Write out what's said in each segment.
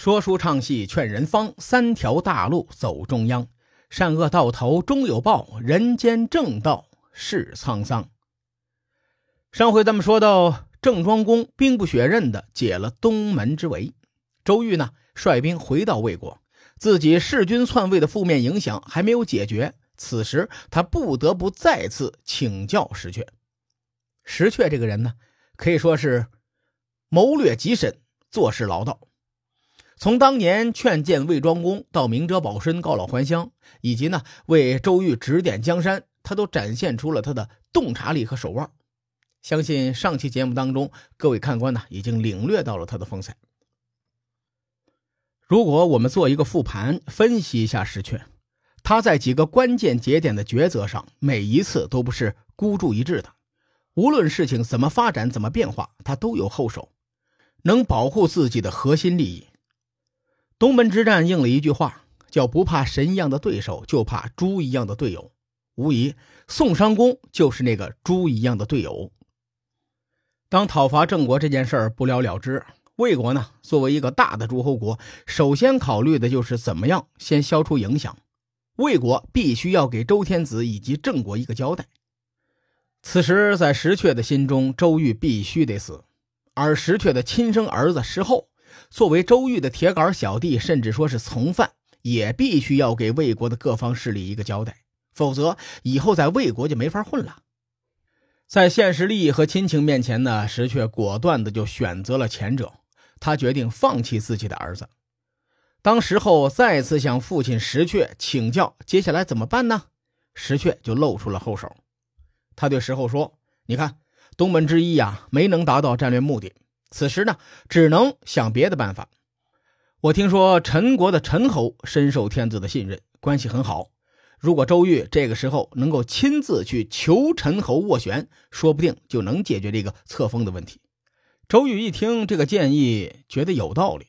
说书唱戏劝人方，三条大路走中央。善恶到头终有报，人间正道是沧桑。上回咱们说到，郑庄公兵不血刃的解了东门之围，周瑜呢率兵回到魏国，自己弑君篡位的负面影响还没有解决，此时他不得不再次请教石阙。石阙这个人呢，可以说是谋略极深，做事老道。从当年劝谏魏庄公到明哲保身、告老还乡，以及呢为周瑜指点江山，他都展现出了他的洞察力和手腕。相信上期节目当中，各位看官呢已经领略到了他的风采。如果我们做一个复盘，分析一下石阙，他在几个关键节点的抉择上，每一次都不是孤注一掷的。无论事情怎么发展、怎么变化，他都有后手，能保护自己的核心利益。东门之战应了一句话，叫“不怕神一样的对手，就怕猪一样的队友”。无疑，宋襄公就是那个猪一样的队友。当讨伐郑国这件事儿不了了之，魏国呢，作为一个大的诸侯国，首先考虑的就是怎么样先消除影响。魏国必须要给周天子以及郑国一个交代。此时，在石阙的心中，周瑜必须得死，而石阙的亲生儿子石厚。作为周瑜的铁杆小弟，甚至说是从犯，也必须要给魏国的各方势力一个交代，否则以后在魏国就没法混了。在现实利益和亲情面前呢，石阙果断的就选择了前者，他决定放弃自己的儿子。当时候再次向父亲石阙请教接下来怎么办呢？石阙就露出了后手，他对石厚说：“你看，东门之一呀，没能达到战略目的。”此时呢，只能想别的办法。我听说陈国的陈侯深受天子的信任，关系很好。如果周瑜这个时候能够亲自去求陈侯斡旋，说不定就能解决这个册封的问题。周瑜一听这个建议，觉得有道理。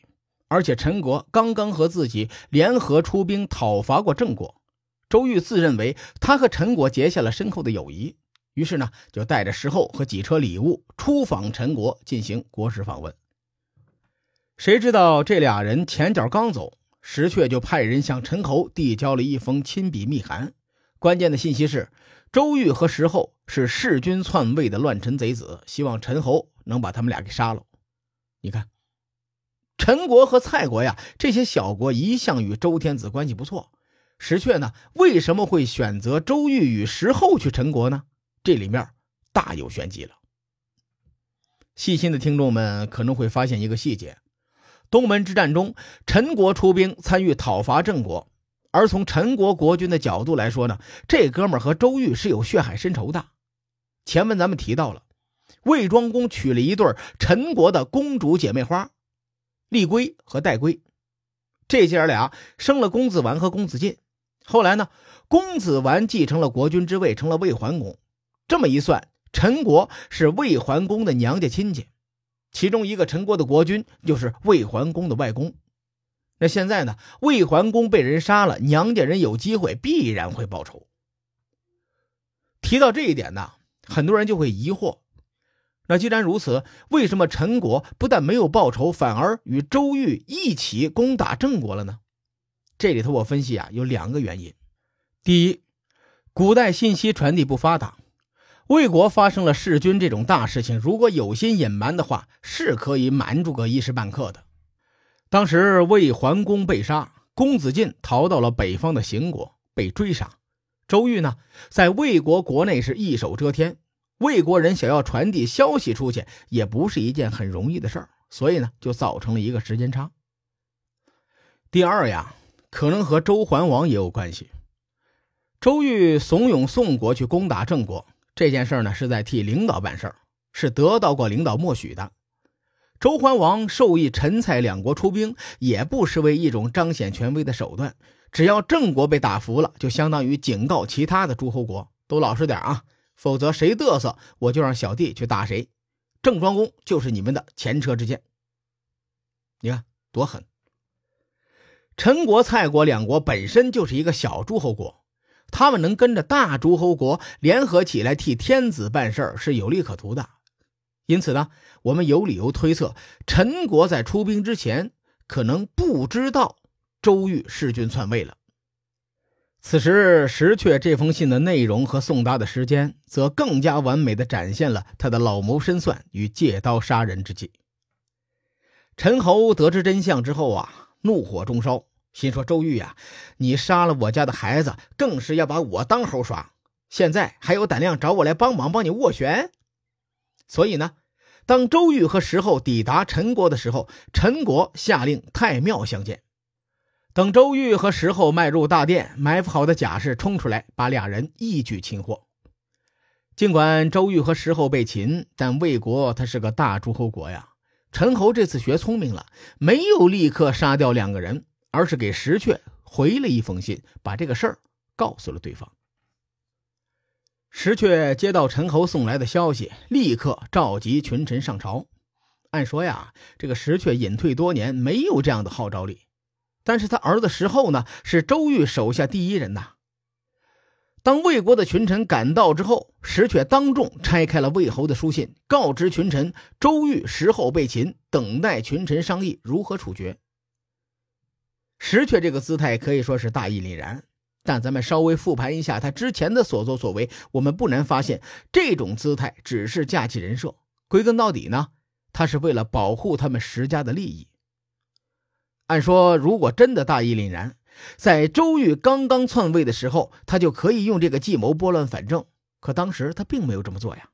而且陈国刚刚和自己联合出兵讨伐过郑国，周瑜自认为他和陈国结下了深厚的友谊。于是呢，就带着石厚和几车礼物出访陈国，进行国事访问。谁知道这俩人前脚刚走，石阙就派人向陈侯递交了一封亲笔密函。关键的信息是，周瑜和石厚是弑君篡位的乱臣贼子，希望陈侯能把他们俩给杀了。你看，陈国和蔡国呀，这些小国一向与周天子关系不错。石阙呢，为什么会选择周瑜与石厚去陈国呢？这里面大有玄机了。细心的听众们可能会发现一个细节：东门之战中，陈国出兵参与讨伐郑国，而从陈国国君的角度来说呢，这哥们和周瑜是有血海深仇的。前文咱们提到了，魏庄公娶了一对陈国的公主姐妹花，丽归和戴归，这姐俩生了公子完和公子晋。后来呢，公子完继承了国君之位，成了魏桓公。这么一算，陈国是魏桓公的娘家亲戚，其中一个陈国的国君就是魏桓公的外公。那现在呢，魏桓公被人杀了，娘家人有机会必然会报仇。提到这一点呢，很多人就会疑惑：那既然如此，为什么陈国不但没有报仇，反而与周瑜一起攻打郑国了呢？这里头我分析啊，有两个原因。第一，古代信息传递不发达。魏国发生了弑君这种大事情，如果有心隐瞒的话，是可以瞒住个一时半刻的。当时魏桓公被杀，公子晋逃到了北方的邢国，被追杀。周瑜呢，在魏国国内是一手遮天，魏国人想要传递消息出去，也不是一件很容易的事儿，所以呢，就造成了一个时间差。第二呀，可能和周桓王也有关系。周瑜怂恿宋国去攻打郑国。这件事呢，是在替领导办事儿，是得到过领导默许的。周桓王授意陈、蔡两国出兵，也不失为一种彰显权威的手段。只要郑国被打服了，就相当于警告其他的诸侯国都老实点啊，否则谁嘚瑟，我就让小弟去打谁。郑庄公就是你们的前车之鉴。你看多狠！陈国、蔡国两国本身就是一个小诸侯国。他们能跟着大诸侯国联合起来替天子办事是有利可图的，因此呢，我们有理由推测，陈国在出兵之前可能不知道周瑜弑君篡位了。此时，石阙这封信的内容和送达的时间，则更加完美的展现了他的老谋深算与借刀杀人之计。陈侯得知真相之后啊，怒火中烧，心说：“周瑜呀，你杀了我家的孩子，更是要把我当猴耍。现在还有胆量找我来帮忙，帮你斡旋。”所以呢，当周瑜和石后抵达陈国的时候，陈国下令太庙相见。等周瑜和石后迈入大殿，埋伏好的甲士冲出来，把俩人一举擒获。尽管周瑜和石后被擒，但魏国他是个大诸侯国呀。陈侯这次学聪明了，没有立刻杀掉两个人，而是给石阙回了一封信，把这个事儿告诉了对方。石阙接到陈侯送来的消息，立刻召集群臣上朝。按说呀，这个石阙隐退多年，没有这样的号召力。但是他儿子石厚呢，是周瑜手下第一人呐。当魏国的群臣赶到之后，石阙当众拆开了魏侯的书信，告知群臣周瑜、石厚被擒，等待群臣商议如何处决。石阙这个姿态可以说是大义凛然，但咱们稍微复盘一下他之前的所作所为，我们不难发现，这种姿态只是架起人设，归根到底呢，他是为了保护他们石家的利益。按说，如果真的大义凛然，在周瑜刚刚篡位的时候，他就可以用这个计谋拨乱反正。可当时他并没有这么做呀。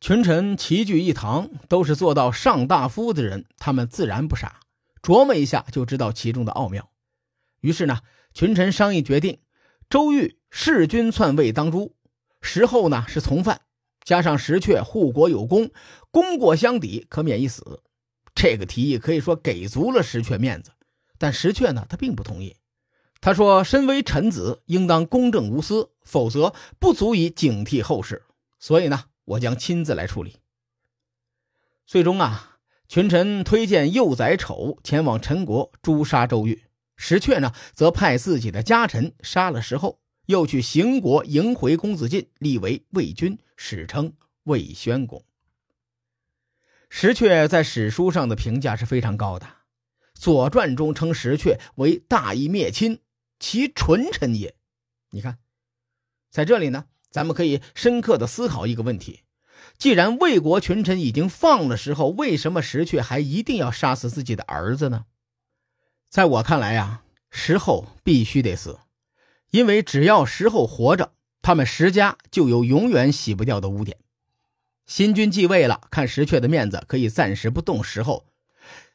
群臣齐聚一堂，都是做到上大夫的人，他们自然不傻，琢磨一下就知道其中的奥妙。于是呢，群臣商议决定，周瑜弑君篡位当诛，石后呢是从犯，加上石阙护国有功，功过相抵，可免一死。这个提议可以说给足了石阙面子，但石阙呢，他并不同意。他说：“身为臣子，应当公正无私，否则不足以警惕后事。所以呢，我将亲自来处理。”最终啊，群臣推荐幼宰丑前往陈国诛杀周瑜，石阙呢，则派自己的家臣杀了石后，又去邢国迎回公子晋，立为魏君，史称魏宣公。石阙在史书上的评价是非常高的，《左传》中称石阙为大义灭亲，其纯臣也。你看，在这里呢，咱们可以深刻的思考一个问题：既然魏国群臣已经放了石后，为什么石阙还一定要杀死自己的儿子呢？在我看来呀，石后必须得死，因为只要石后活着，他们石家就有永远洗不掉的污点。新君继位了，看石阙的面子，可以暂时不动石后。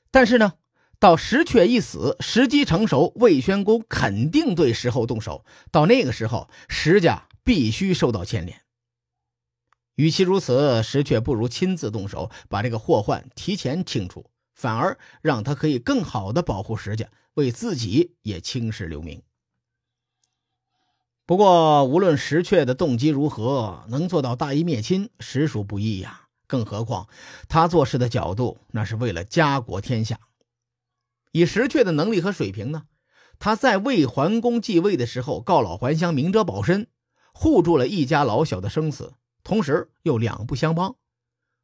但是呢，到石阙一死，时机成熟，魏宣公肯定对石后动手。到那个时候，石家必须受到牵连。与其如此，石阙不如亲自动手，把这个祸患提前清除，反而让他可以更好的保护石家，为自己也青史留名。不过，无论石阙的动机如何，能做到大义灭亲，实属不易呀。更何况，他做事的角度，那是为了家国天下。以石阙的能力和水平呢，他在魏桓公继位的时候，告老还乡，明哲保身，护住了一家老小的生死，同时又两不相帮。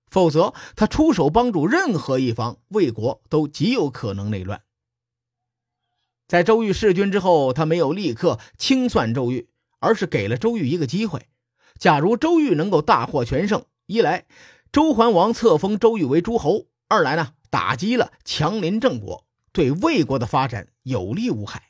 否则，他出手帮助任何一方，魏国都极有可能内乱。在周瑜弑君之后，他没有立刻清算周瑜。而是给了周瑜一个机会，假如周瑜能够大获全胜，一来周桓王册封周瑜为诸侯，二来呢打击了强邻郑国，对魏国的发展有利无害。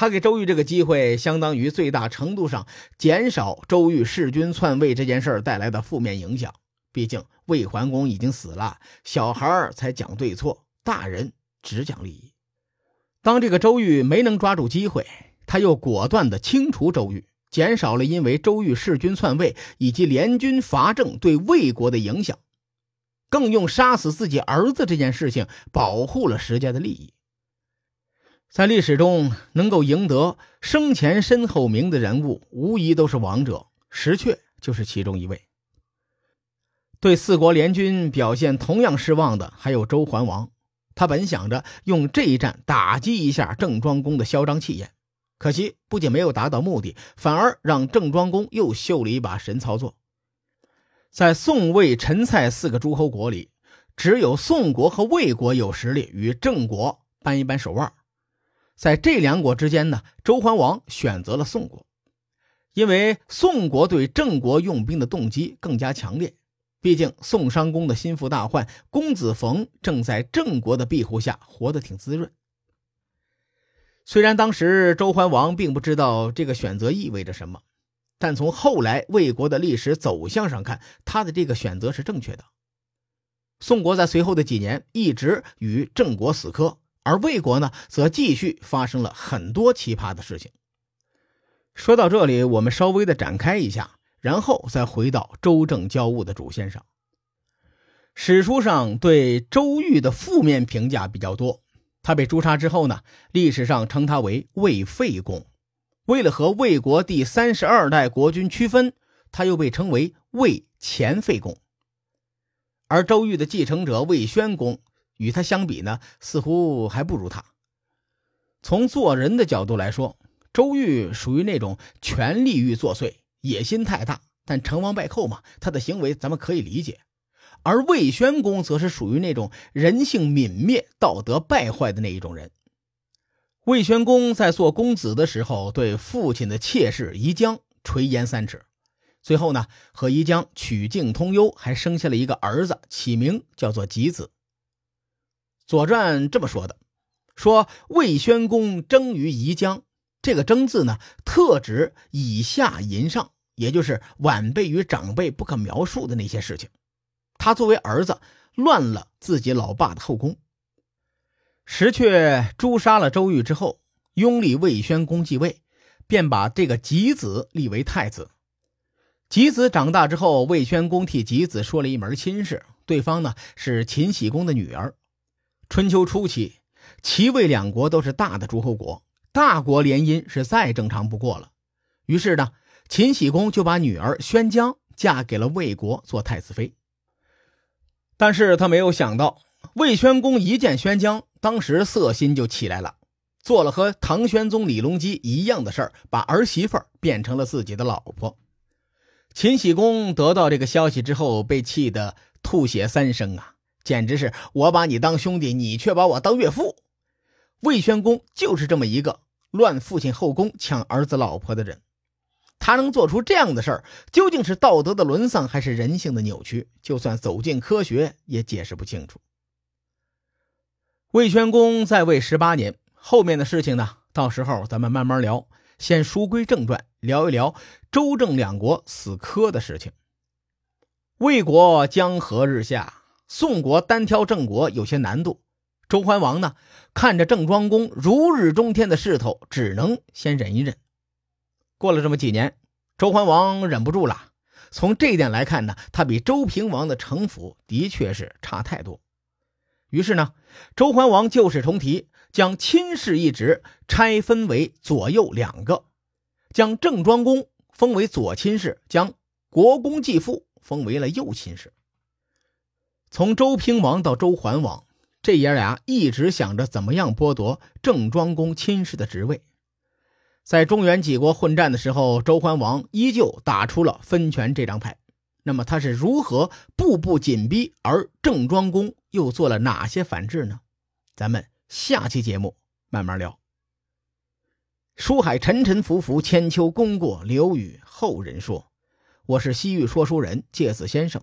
他给周瑜这个机会，相当于最大程度上减少周瑜弑君篡位这件事带来的负面影响。毕竟魏桓公已经死了，小孩才讲对错，大人只讲利益。当这个周瑜没能抓住机会。他又果断地清除周瑜，减少了因为周瑜弑君篡位以及联军伐郑对魏国的影响，更用杀死自己儿子这件事情保护了石家的利益。在历史中，能够赢得生前身后名的人物，无疑都是王者，石阙就是其中一位。对四国联军表现同样失望的还有周桓王，他本想着用这一战打击一下郑庄公的嚣张气焰。可惜，不仅没有达到目的，反而让郑庄公又秀了一把神操作。在宋、魏、陈、蔡四个诸侯国里，只有宋国和魏国有实力与郑国扳一扳手腕。在这两国之间呢，周桓王选择了宋国，因为宋国对郑国用兵的动机更加强烈。毕竟宋襄公的心腹大患公子冯正在郑国的庇护下活得挺滋润。虽然当时周桓王并不知道这个选择意味着什么，但从后来魏国的历史走向上看，他的这个选择是正确的。宋国在随后的几年一直与郑国死磕。而魏国呢，则继续发生了很多奇葩的事情。说到这里，我们稍微的展开一下，然后再回到周郑交恶的主线上。史书上对周瑜的负面评价比较多，他被诛杀之后呢，历史上称他为魏废公。为了和魏国第三十二代国君区分，他又被称为魏前废公。而周瑜的继承者魏宣公。与他相比呢，似乎还不如他。从做人的角度来说，周瑜属于那种权力欲作祟、野心太大，但成王败寇嘛，他的行为咱们可以理解。而魏宣公则是属于那种人性泯灭、道德败坏的那一种人。魏宣公在做公子的时候，对父亲的妾室宜姜垂涎三尺，最后呢，和宜姜曲径通幽，还生下了一个儿子，起名叫做吉子。《左传》这么说的：“说魏宣公征于宜江，这个‘征’字呢，特指以下淫上，也就是晚辈与长辈不可描述的那些事情。他作为儿子，乱了自己老爸的后宫。石阙诛杀了周瑜之后，拥立魏宣公继位，便把这个吉子立为太子。吉子长大之后，魏宣公替吉子说了一门亲事，对方呢是秦喜公的女儿。”春秋初期，齐魏两国都是大的诸侯国，大国联姻是再正常不过了。于是呢，秦喜公就把女儿宣姜嫁给了魏国做太子妃。但是他没有想到，魏宣公一见宣姜，当时色心就起来了，做了和唐玄宗李隆基一样的事儿，把儿媳妇变成了自己的老婆。秦喜公得到这个消息之后，被气得吐血三升啊！简直是我把你当兄弟，你却把我当岳父。魏宣公就是这么一个乱父亲后宫、抢儿子老婆的人。他能做出这样的事儿，究竟是道德的沦丧，还是人性的扭曲？就算走进科学，也解释不清楚。魏宣公在位十八年，后面的事情呢，到时候咱们慢慢聊。先书归正传，聊一聊周郑两国死磕的事情。魏国江河日下。宋国单挑郑国有些难度，周桓王呢，看着郑庄公如日中天的势头，只能先忍一忍。过了这么几年，周桓王忍不住了。从这一点来看呢，他比周平王的城府的确是差太多。于是呢，周桓王旧事重提，将亲事一职拆分为左右两个，将郑庄公封为左亲事，将国公继父封为了右亲事。从周平王到周桓王，这爷俩一直想着怎么样剥夺郑庄公亲事的职位。在中原几国混战的时候，周桓王依旧打出了分权这张牌。那么他是如何步步紧逼，而郑庄公又做了哪些反制呢？咱们下期节目慢慢聊。书海沉沉浮浮，千秋功过留与后人说。我是西域说书人介子先生。